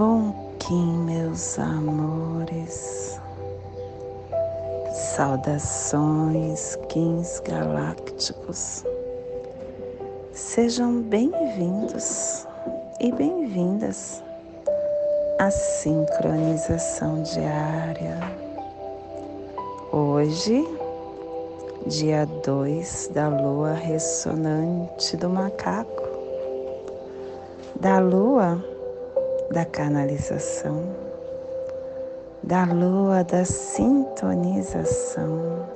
Bom Kim, meus amores. Saudações, Kins galácticos. Sejam bem-vindos e bem-vindas à sincronização diária. Hoje, dia 2 da lua ressonante do macaco, da lua da canalização, da lua da sintonização,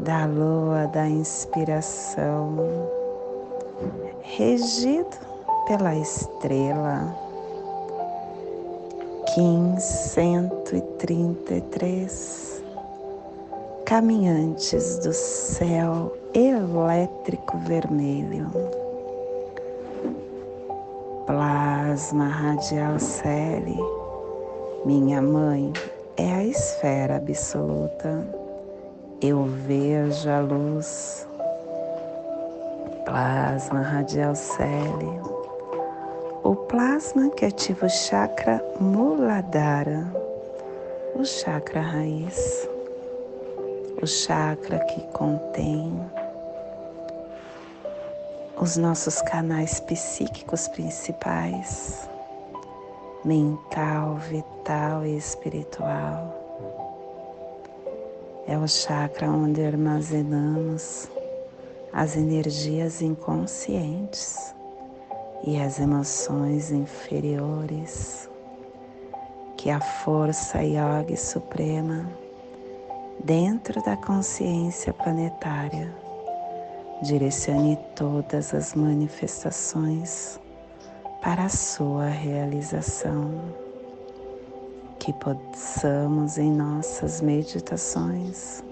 da lua da inspiração, regido pela estrela. Kim 133 caminhantes do céu elétrico vermelho. Plasma radial Celi, minha mãe é a esfera absoluta. Eu vejo a luz. Plasma radial Celi, o plasma que ativa o chakra Muladhara, o chakra raiz o chakra que contém os nossos canais psíquicos principais, mental, vital e espiritual. É o chakra onde armazenamos as energias inconscientes e as emoções inferiores que a força yoga suprema dentro da consciência planetária. Direcione todas as manifestações para a sua realização. Que possamos em nossas meditações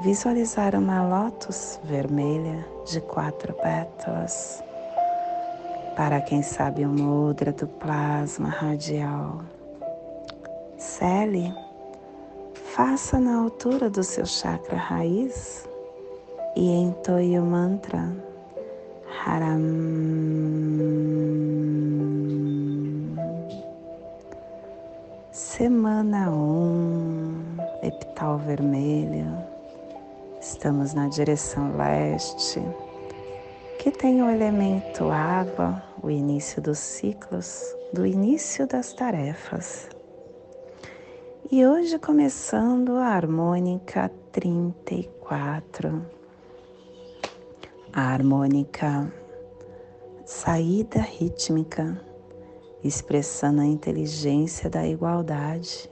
visualizar uma lótus vermelha de quatro pétalas. Para quem sabe o mudra do plasma radial. Cele Faça na altura do seu chakra raiz e entoie o mantra Haram. Semana 1, um, epital vermelho. Estamos na direção leste, que tem o elemento água, o início dos ciclos, do início das tarefas. E hoje começando a harmônica 34. A harmônica saída rítmica, expressando a inteligência da igualdade,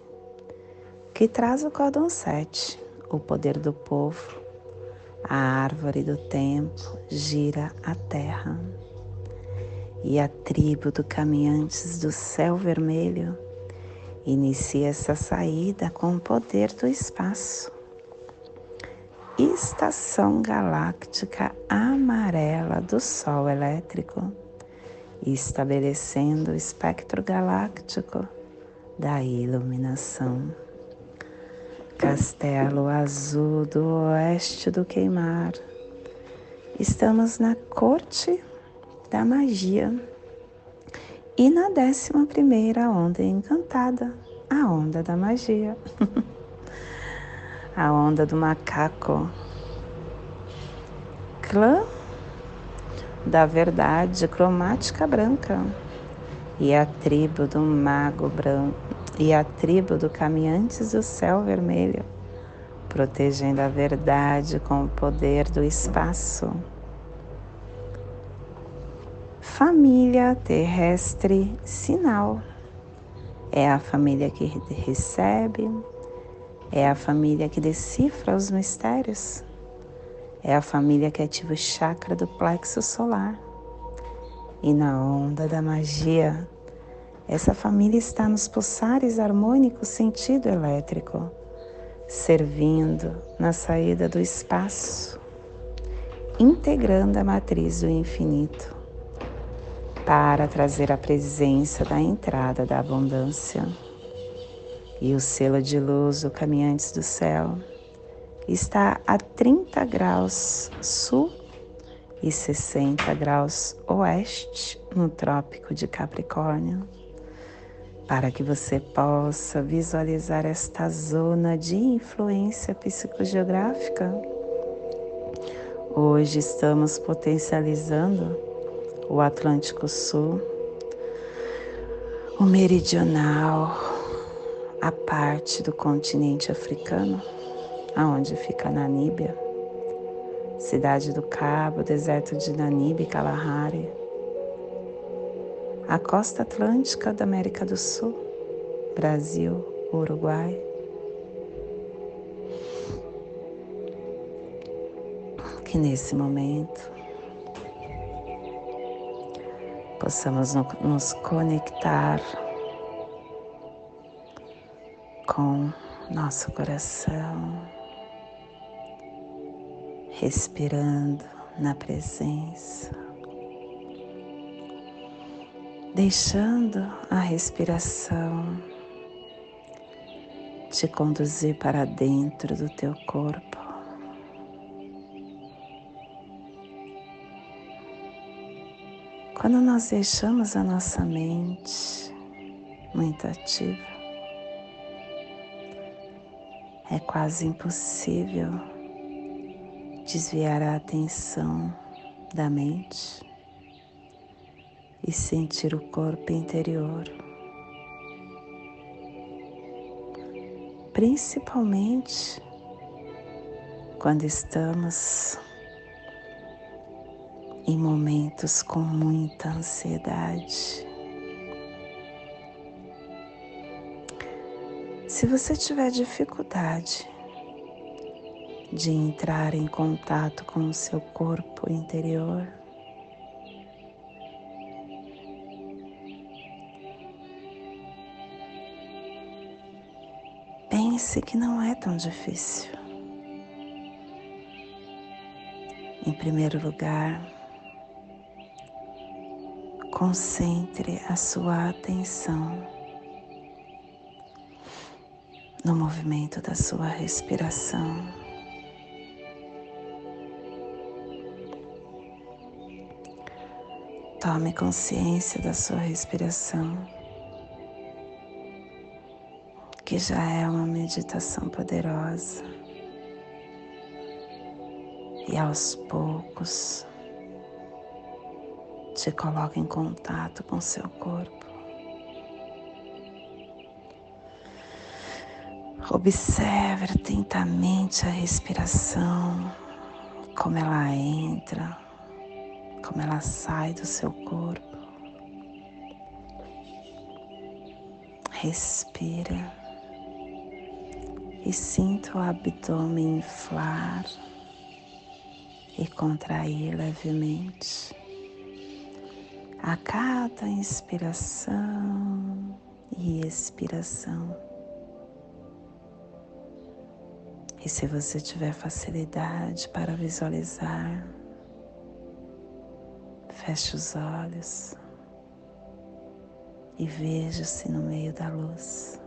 que traz o códon 7, o poder do povo, a árvore do tempo gira a terra. E a tribo do caminhantes do céu vermelho Inicie essa saída com o poder do espaço. Estação galáctica amarela do Sol elétrico, estabelecendo o espectro galáctico da iluminação. Castelo azul do oeste do queimar. Estamos na corte da magia e na décima primeira onda encantada, a onda da magia, a onda do macaco, clã da verdade cromática branca. E a tribo do mago branco e a tribo do caminhantes do céu vermelho, protegendo a verdade com o poder do espaço. Família terrestre sinal. É a família que recebe, é a família que decifra os mistérios, é a família que ativa o chakra do plexo solar. E na onda da magia, essa família está nos pulsares harmônicos sentido elétrico, servindo na saída do espaço, integrando a matriz do infinito para trazer a presença da entrada da abundância. E o selo de luz do Caminhantes do Céu está a 30 graus sul e 60 graus oeste no Trópico de Capricórnio, para que você possa visualizar esta zona de influência psicogeográfica. Hoje estamos potencializando o Atlântico Sul, o Meridional, a parte do continente africano, aonde fica a Namíbia Cidade do Cabo, deserto de Namibe, Kalahari, a costa atlântica da América do Sul, Brasil, Uruguai. Que nesse momento possamos nos conectar com nosso coração respirando na presença, deixando a respiração te conduzir para dentro do teu corpo. Quando nós deixamos a nossa mente muito ativa, é quase impossível desviar a atenção da mente e sentir o corpo interior, principalmente quando estamos em momentos com muita ansiedade. Se você tiver dificuldade de entrar em contato com o seu corpo interior. Pense que não é tão difícil. Em primeiro lugar, concentre a sua atenção no movimento da sua respiração. Tome consciência da sua respiração, que já é uma meditação poderosa. E aos poucos te coloca em contato com seu corpo. Observe atentamente a respiração, como ela entra como ela sai do seu corpo. Respira e sinta o abdômen inflar e contrair levemente a cada inspiração e expiração. E se você tiver facilidade para visualizar, Feche os olhos e veja-se no meio da luz,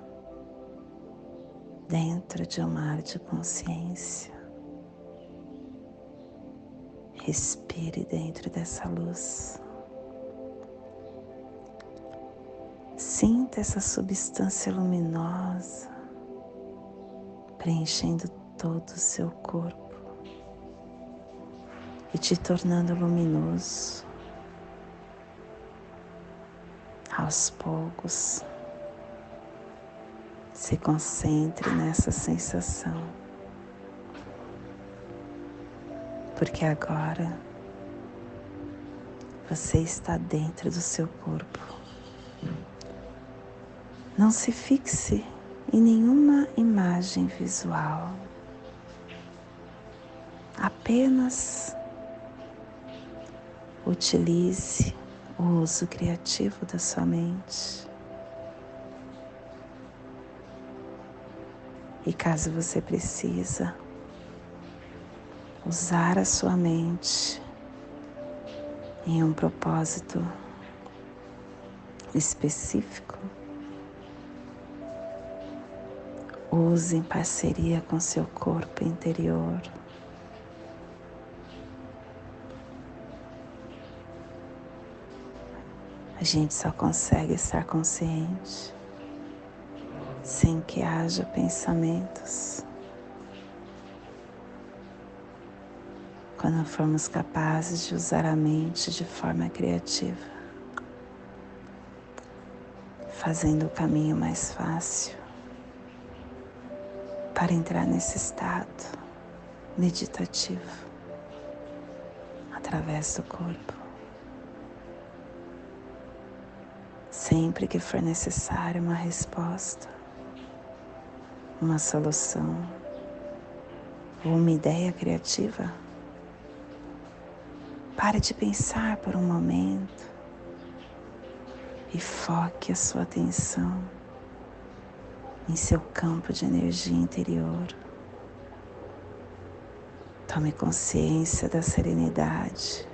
dentro de um mar de consciência. Respire dentro dessa luz. Sinta essa substância luminosa preenchendo todo o seu corpo e te tornando luminoso aos poucos. Se concentre nessa sensação, porque agora você está dentro do seu corpo. Não se fixe em nenhuma imagem visual, apenas utilize o uso criativo da sua mente. E caso você precisa usar a sua mente em um propósito específico, use em parceria com seu corpo interior. A gente só consegue estar consciente sem que haja pensamentos. Quando formos capazes de usar a mente de forma criativa, fazendo o caminho mais fácil para entrar nesse estado meditativo através do corpo. Sempre que for necessário uma resposta, uma solução ou uma ideia criativa, pare de pensar por um momento e foque a sua atenção em seu campo de energia interior. Tome consciência da serenidade.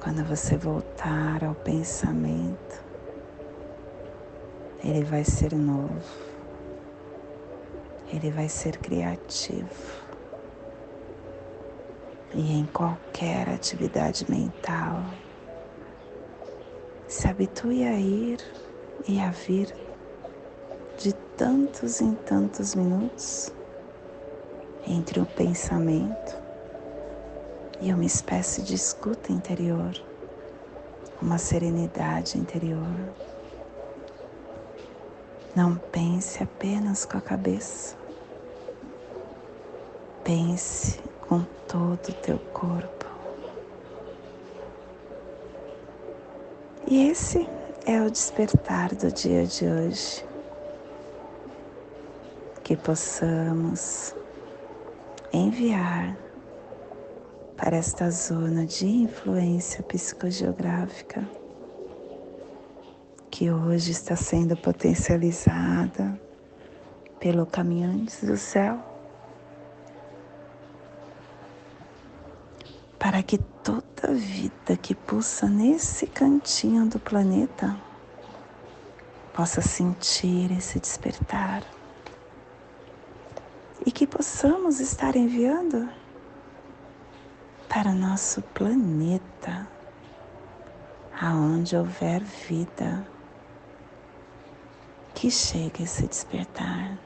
Quando você voltar ao pensamento, ele vai ser novo, ele vai ser criativo. E em qualquer atividade mental, se habitue a ir e a vir de tantos em tantos minutos entre o pensamento e uma espécie de escuta interior, uma serenidade interior. Não pense apenas com a cabeça, pense com todo o teu corpo. E esse é o despertar do dia de hoje. Que possamos enviar para esta zona de influência psicogeográfica que hoje está sendo potencializada pelo Caminhantes do Céu, para que toda vida que pulsa nesse cantinho do planeta possa sentir esse despertar e que possamos estar enviando para nosso planeta, aonde houver vida, que chegue a se despertar.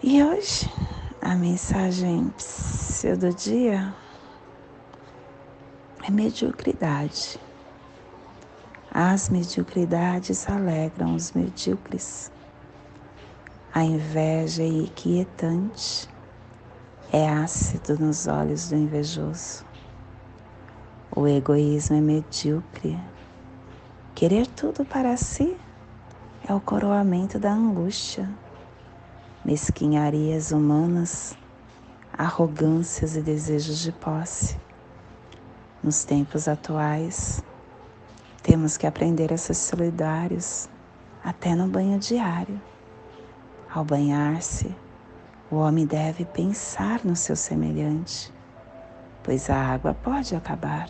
E hoje a mensagem do dia é mediocridade. As mediocridades alegram os medíocres. A inveja é inquietante, é ácido nos olhos do invejoso. O egoísmo é medíocre. Querer tudo para si é o coroamento da angústia. Mesquinharias humanas, arrogâncias e desejos de posse. Nos tempos atuais, temos que aprender a ser solidários até no banho diário. Ao banhar-se, o homem deve pensar no seu semelhante, pois a água pode acabar.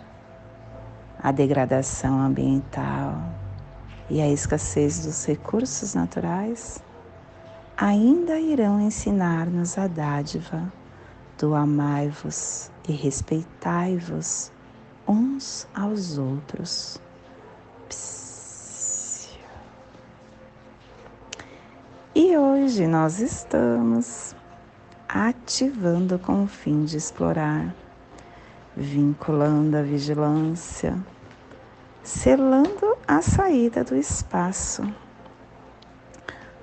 A degradação ambiental e a escassez dos recursos naturais ainda irão ensinar-nos a dádiva do amai-vos e respeitai-vos uns aos outros. Psst. E hoje nós estamos ativando com o fim de explorar, vinculando a vigilância, selando a saída do espaço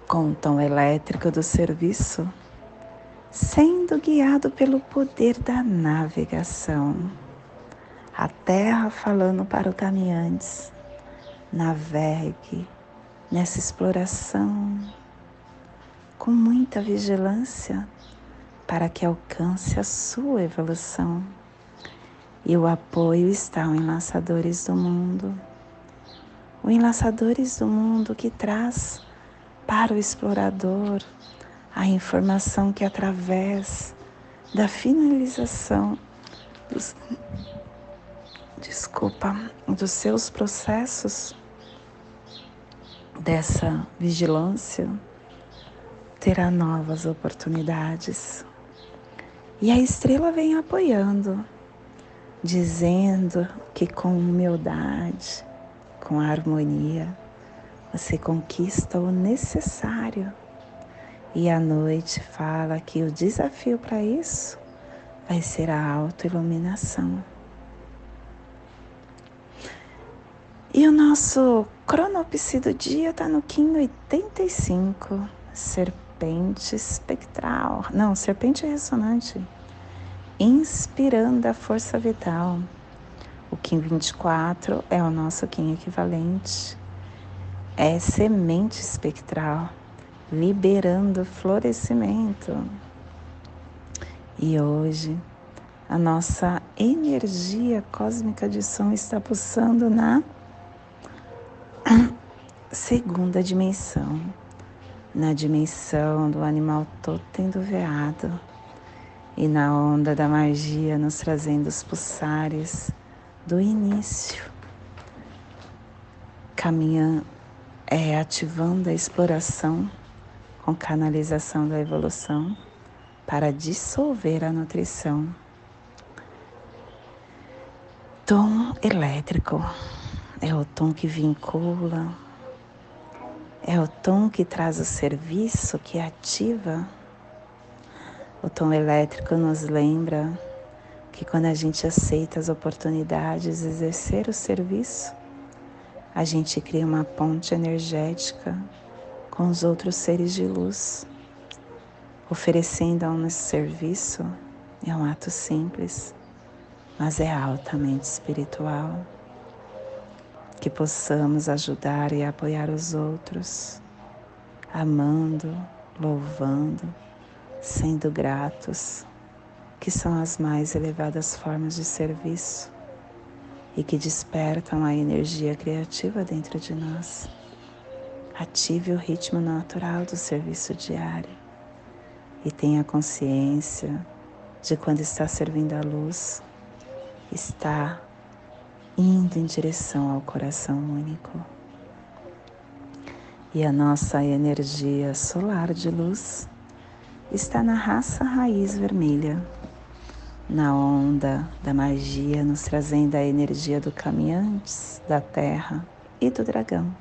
com o tom elétrico do serviço, sendo guiado pelo poder da navegação. A terra falando para o caminhantes, navegue nessa exploração com muita vigilância para que alcance a sua evolução. E o apoio está o Enlaçadores do Mundo. O Enlaçadores do Mundo que traz para o explorador a informação que através da finalização dos desculpa, dos seus processos dessa vigilância terá novas oportunidades. E a estrela vem apoiando dizendo que com humildade, com harmonia, você conquista o necessário. E à noite fala que o desafio para isso vai ser a autoiluminação. E o nosso cronopsi do dia está no Kim 85, serpente espectral. Não, serpente ressonante. Inspirando a força vital. O Kim 24 é o nosso Kim equivalente. É semente espectral, liberando florescimento. E hoje, a nossa energia cósmica de som está pulsando na segunda dimensão, na dimensão do animal totem do veado e na onda da magia nos trazendo os pulsares do início, caminhando, é, ativando a exploração com canalização da evolução para dissolver a nutrição. Tom elétrico é o tom que vincula, é o tom que traz o serviço, que ativa. O tom elétrico nos lembra que quando a gente aceita as oportunidades de exercer o serviço, a gente cria uma ponte energética com os outros seres de luz. Oferecendo um serviço é um ato simples, mas é altamente espiritual que possamos ajudar e apoiar os outros, amando, louvando, sendo gratos, que são as mais elevadas formas de serviço e que despertam a energia criativa dentro de nós. Ative o ritmo natural do serviço diário e tenha consciência de quando está servindo a luz, está indo em direção ao coração único. E a nossa energia solar de luz está na raça raiz vermelha, na onda da magia, nos trazendo a energia do caminhantes, da terra e do dragão.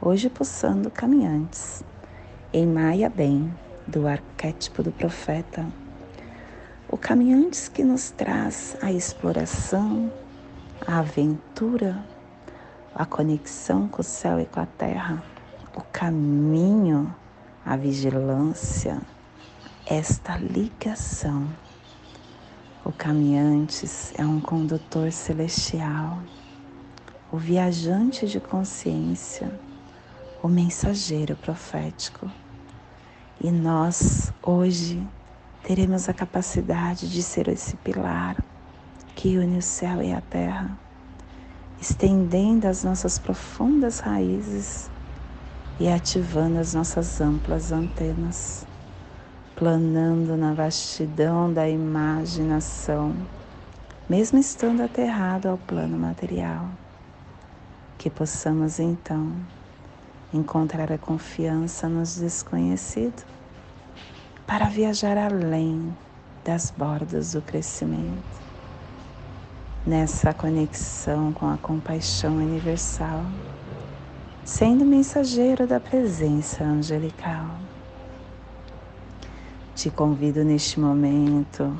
Hoje pulsando caminhantes, em Maia Bem, do arquétipo do profeta. O caminhantes que nos traz a exploração, a aventura, a conexão com o céu e com a terra, o caminho, a vigilância, esta ligação. O caminhantes é um condutor celestial, o viajante de consciência, o mensageiro profético. E nós, hoje, teremos a capacidade de ser esse pilar que une o céu e a terra, estendendo as nossas profundas raízes e ativando as nossas amplas antenas, planando na vastidão da imaginação, mesmo estando aterrado ao plano material. Que possamos então encontrar a confiança nos desconhecidos para viajar além das bordas do crescimento nessa conexão com a compaixão universal, sendo mensageiro da presença angelical. Te convido neste momento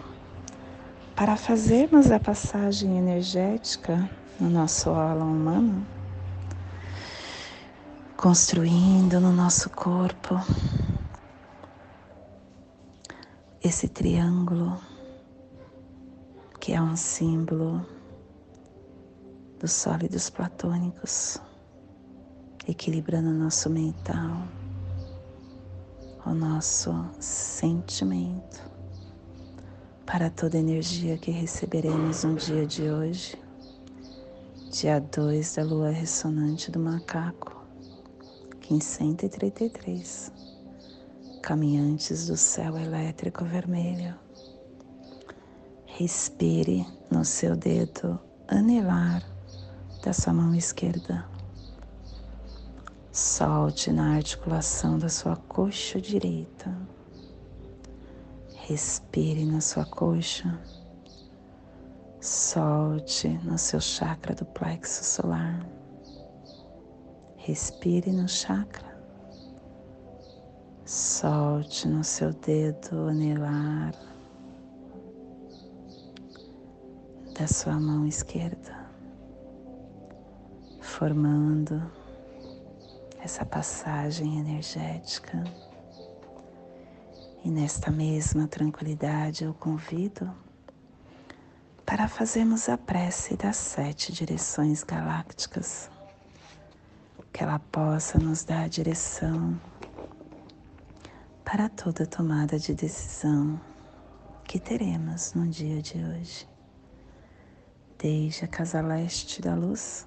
para fazermos a passagem energética no nosso aula humano, construindo no nosso corpo esse triângulo que é um símbolo dos sólidos platônicos, equilibrando o nosso mental, o nosso sentimento, para toda energia que receberemos no dia de hoje, dia 2 da lua ressonante do macaco, 1533, caminhantes do céu elétrico vermelho. Respire no seu dedo anelar da sua mão esquerda. Solte na articulação da sua coxa direita. Respire na sua coxa. Solte no seu chakra do plexo solar. Respire no chakra. Solte no seu dedo anelar da sua mão esquerda, formando essa passagem energética. E nesta mesma tranquilidade eu convido para fazermos a prece das sete direções galácticas, que ela possa nos dar a direção para toda tomada de decisão que teremos no dia de hoje. Desde a casa leste da luz,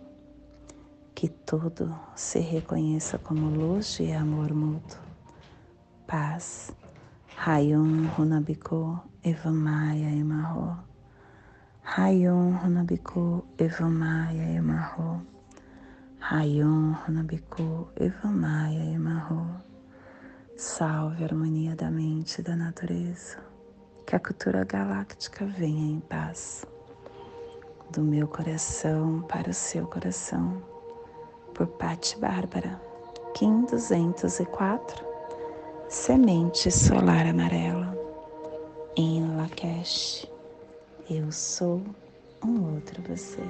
Que tudo se reconheça como luz e amor mútuo. Paz. Rayon Runabiku Evamaya Emarro. Rayon Runabiku Evamaya Emarro. Rayon Runabiku Evamaya Emarro. Salve a harmonia da mente e da natureza. Que a cultura galáctica venha em paz. Do meu coração para o seu coração. Por Patti Bárbara. Kim 204. Semente solar amarela. Em Lakesh eu sou um outro você.